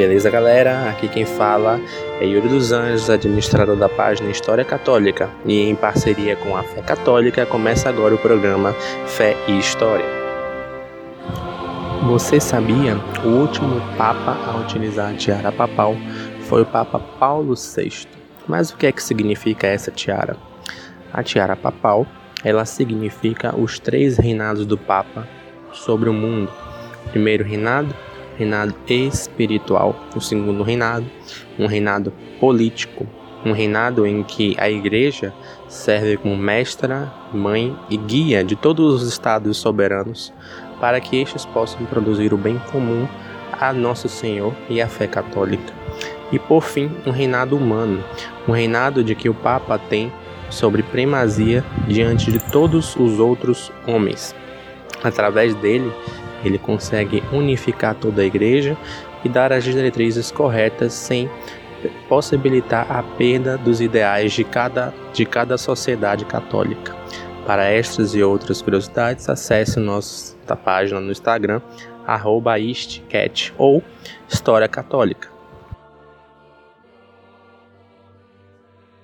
Beleza, galera? Aqui quem fala é Yuri dos Anjos, administrador da página História Católica, e em parceria com a Fé Católica começa agora o programa Fé e História. Você sabia? O último papa a utilizar a tiara papal foi o Papa Paulo VI. Mas o que é que significa essa tiara? A tiara papal, ela significa os três reinados do Papa sobre o mundo. Primeiro reinado, reinado espiritual, o segundo reinado, um reinado político, um reinado em que a igreja serve como mestra, mãe e guia de todos os estados soberanos para que estes possam produzir o bem comum a nosso Senhor e a fé católica. E por fim, um reinado humano, um reinado de que o Papa tem sobre primazia diante de todos os outros homens. Através dele, ele consegue unificar toda a igreja e dar as diretrizes corretas sem possibilitar a perda dos ideais de cada, de cada sociedade católica. Para estas e outras curiosidades, acesse nossa página no Instagram, arroba ou História Católica.